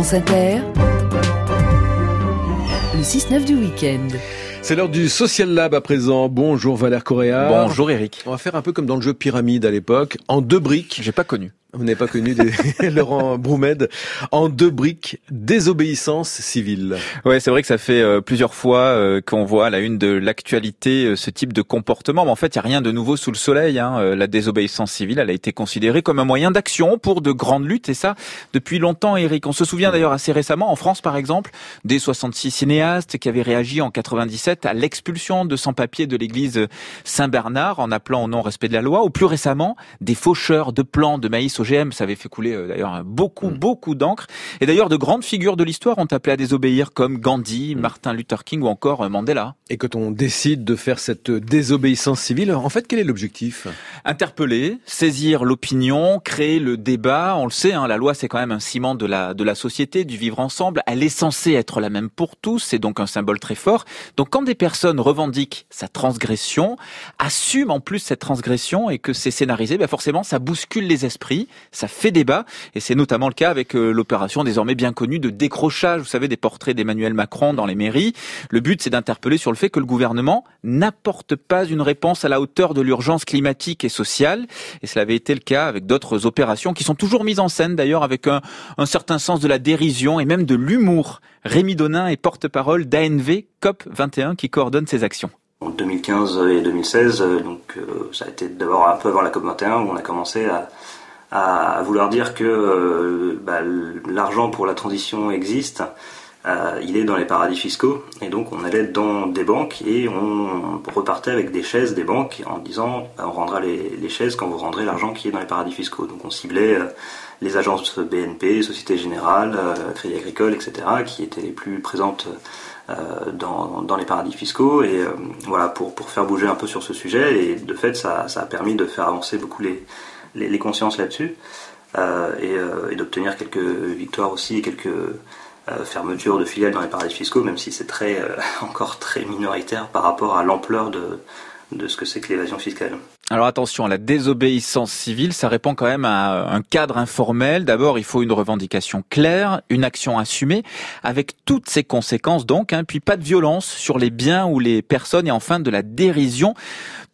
France Inter, le 6-9 du week-end. C'est l'heure du Social Lab à présent. Bonjour Valère Correa. Bonjour Eric. On va faire un peu comme dans le jeu Pyramide à l'époque, en deux briques. J'ai pas connu. Vous n'avez pas connu des... Laurent Broumed en deux briques désobéissance civile. Ouais, c'est vrai que ça fait euh, plusieurs fois euh, qu'on voit à la une de l'actualité euh, ce type de comportement, mais en fait, il y a rien de nouveau sous le soleil. Hein. La désobéissance civile, elle a été considérée comme un moyen d'action pour de grandes luttes, et ça depuis longtemps, Eric. On se souvient d'ailleurs assez récemment, en France par exemple, des 66 cinéastes qui avaient réagi en 97 à l'expulsion de sans-papiers de l'église Saint-Bernard en appelant au non-respect de la loi, ou plus récemment, des faucheurs de plants de maïs OGM, ça avait fait couler euh, d'ailleurs beaucoup, mm. beaucoup d'encre. Et d'ailleurs, de grandes figures de l'histoire ont appelé à désobéir comme Gandhi, mm. Martin Luther King ou encore euh, Mandela. Et quand on décide de faire cette désobéissance civile, en fait, quel est l'objectif? Interpeller, saisir l'opinion, créer le débat. On le sait, hein, la loi c'est quand même un ciment de la de la société, du vivre ensemble. Elle est censée être la même pour tous. C'est donc un symbole très fort. Donc quand des personnes revendiquent sa transgression, assument en plus cette transgression et que c'est scénarisé, ben forcément ça bouscule les esprits ça fait débat, et c'est notamment le cas avec euh, l'opération désormais bien connue de décrochage, vous savez, des portraits d'Emmanuel Macron dans les mairies. Le but, c'est d'interpeller sur le fait que le gouvernement n'apporte pas une réponse à la hauteur de l'urgence climatique et sociale, et cela avait été le cas avec d'autres opérations qui sont toujours mises en scène d'ailleurs avec un, certain sens de la dérision et même de l'humour. Rémi Donin est porte-parole d'ANV COP 21 qui coordonne ces actions. En 2015 et 2016, euh, donc euh, ça a été d'abord un peu avant la COP 21 où on a commencé à à, vouloir dire que euh, bah, l'argent pour la transition existe. Euh, il est dans les paradis fiscaux et donc on allait dans des banques et on repartait avec des chaises des banques en disant bah, on rendra les, les, chaises quand vous rendrez l'argent qui est dans les paradis fiscaux. Donc on ciblait euh, les agences BNP, Société Générale, Crédit Agricole, etc. qui étaient les plus présentes dans, dans, les paradis fiscaux et voilà pour, pour faire bouger un peu sur ce sujet et de fait ça, ça a permis de faire avancer beaucoup les, les, consciences là-dessus euh, euh, et, d'obtenir quelques victoires aussi quelques euh, fermetures de filiales dans les paradis fiscaux, même si c'est très encore très minoritaire par rapport à l'ampleur de, de ce que c'est que l'évasion fiscale. Alors attention, la désobéissance civile, ça répond quand même à un cadre informel. D'abord, il faut une revendication claire, une action assumée, avec toutes ses conséquences donc, hein, puis pas de violence sur les biens ou les personnes, et enfin de la dérision.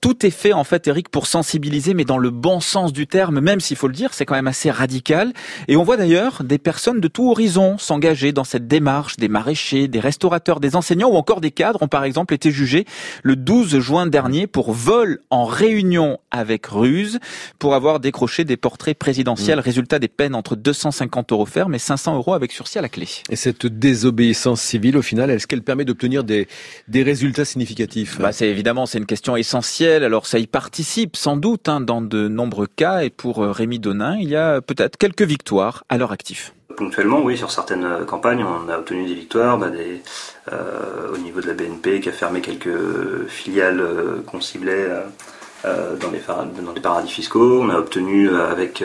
Tout est fait en fait, Eric, pour sensibiliser, mais dans le bon sens du terme, même s'il faut le dire, c'est quand même assez radical. Et on voit d'ailleurs des personnes de tout horizon s'engager dans cette démarche, des maraîchers, des restaurateurs, des enseignants ou encore des cadres ont par exemple été jugés le 12 juin dernier pour vol en réunion avec ruse, pour avoir décroché des portraits présidentiels. Mmh. Résultat des peines entre 250 euros ferme et 500 euros avec sursis à la clé. Et cette désobéissance civile, au final, est-ce qu'elle permet d'obtenir des, des résultats significatifs? Bah, C'est évidemment, c'est une question essentielle alors ça y participe sans doute hein, dans de nombreux cas. Et pour euh, Rémi Donin, il y a peut-être quelques victoires à leur actif. Ponctuellement, oui, sur certaines euh, campagnes, on a obtenu des victoires. Bah, euh, au niveau de la BNP qui a fermé quelques filiales qu'on ciblait dans, les, paradis fiscaux. On a obtenu avec,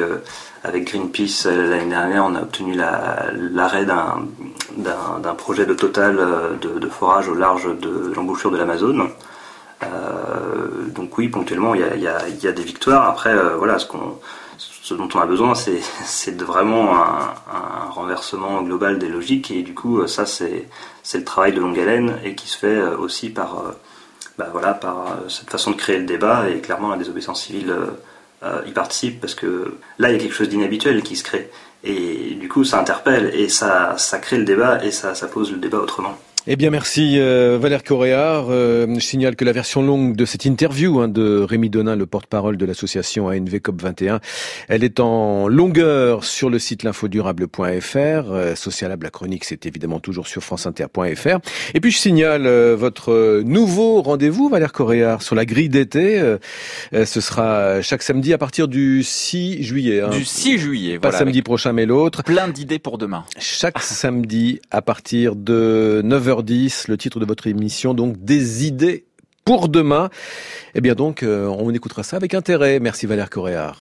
avec Greenpeace l'année dernière, on a obtenu l'arrêt d'un projet de total de, forage au large de l'embouchure de l'Amazon. Euh, donc oui, ponctuellement, il y a, des victoires. Après, euh, voilà, ce, dont on a besoin, c'est, vraiment un, renversement global des logiques. Et du coup, ça, c'est, le travail de longue haleine et qui se fait euh, aussi par, bah, voilà, par cette façon de créer le débat. Et clairement, la désobéissance civile y participe parce que là, il y a quelque chose d'inhabituel qui se crée. Et du coup, ça interpelle et ça, ça crée le débat et ça pose le débat autrement. Eh bien, merci euh, Valère Coréard. Euh, je signale que la version longue de cette interview hein, de Rémi Donin, le porte-parole de l'association ANV COP21, elle est en longueur sur le site l'infodurable.fr. Euh, Socialable, la chronique, c'est évidemment toujours sur franceinter.fr. Et puis, je signale euh, votre nouveau rendez-vous, Valère Coréard, sur la grille d'été. ce sera chaque samedi à partir du 6 juillet. Hein. Du 6 juillet, Pas samedi prochain, mais l'autre. Plein d'idées pour demain. Chaque samedi à partir de 9h le titre de votre émission, donc des idées pour demain. Eh bien donc, euh, on écoutera ça avec intérêt. Merci Valère Coréard.